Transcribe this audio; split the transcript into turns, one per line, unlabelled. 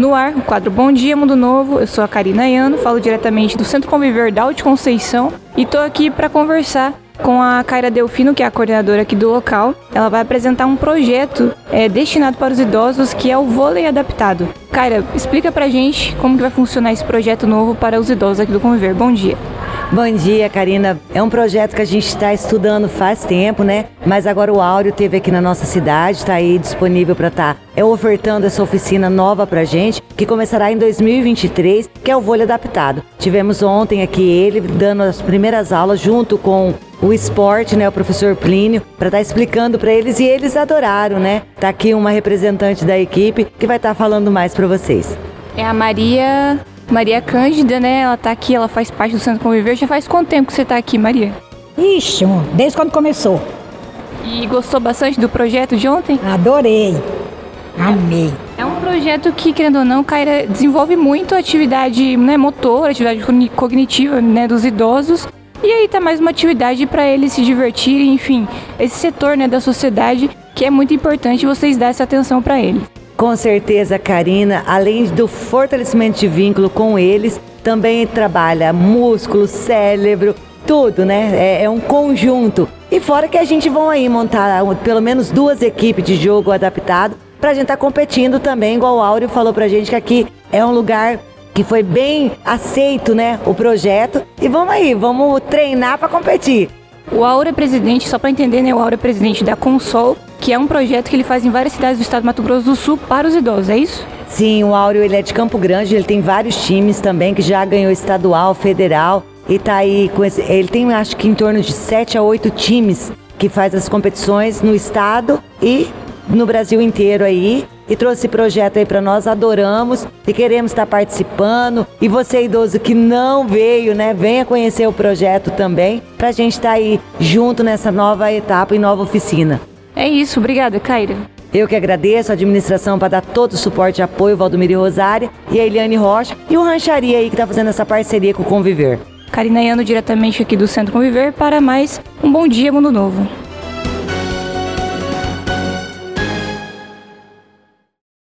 No ar, o quadro Bom Dia Mundo Novo. Eu sou a Karina Iano, falo diretamente do Centro Conviver da de Conceição e estou aqui para conversar com a Kaira Delfino, que é a coordenadora aqui do local. Ela vai apresentar um projeto é, destinado para os idosos, que é o vôlei adaptado. Kaira, explica pra gente como que vai funcionar esse projeto novo para os idosos aqui do Conviver. Bom dia.
Bom dia, Karina. É um projeto que a gente está estudando faz tempo, né? Mas agora o Áureo teve aqui na nossa cidade, está aí disponível para estar tá, é, ofertando essa oficina nova para gente, que começará em 2023, que é o vôlei adaptado. Tivemos ontem aqui ele dando as primeiras aulas junto com o esporte, né, o professor Plínio, para estar tá explicando para eles e eles adoraram, né? Tá aqui uma representante da equipe que vai estar tá falando mais para vocês.
É a Maria Maria Cândida, né? Ela tá aqui, ela faz parte do Centro Conviver. Já faz quanto tempo que você tá aqui, Maria?
Ixi, desde quando começou.
E gostou bastante do projeto de ontem?
Adorei. Amei.
É um projeto que, querendo ou não, Caira, desenvolve muito a atividade né, motora, atividade cognitiva né, dos idosos. E aí tá mais uma atividade para eles se divertirem, enfim, esse setor né, da sociedade que é muito importante vocês dar essa atenção para eles.
Com certeza, Karina, além do fortalecimento de vínculo com eles, também trabalha músculo, cérebro, tudo, né? É, é, um conjunto. E fora que a gente vai aí montar pelo menos duas equipes de jogo adaptado pra gente estar tá competindo também, igual o Áureo falou pra gente que aqui é um lugar que foi bem aceito, né? O projeto. E vamos aí, vamos treinar para competir.
O Aura é presidente, só para entender, né? O Aura é presidente da Consol, que é um projeto que ele faz em várias cidades do estado do Mato Grosso do Sul para os idosos, é isso?
Sim, o Áureo ele é de Campo Grande, ele tem vários times também que já ganhou estadual, federal e tá aí esse, ele tem acho que em torno de sete a oito times que faz as competições no estado e no Brasil inteiro aí e trouxe esse projeto aí para nós, adoramos e queremos estar participando. E você idoso que não veio, né, venha conhecer o projeto também, para a gente estar tá aí junto nessa nova etapa e nova oficina.
É isso, obrigada, Caira.
Eu que agradeço a administração para dar todo o suporte e apoio, Valdomiro Rosária e a Eliane Rocha e o Rancharia aí que está fazendo essa parceria com o Conviver.
Karina Iano diretamente aqui do Centro Conviver para mais um Bom Dia Mundo Novo.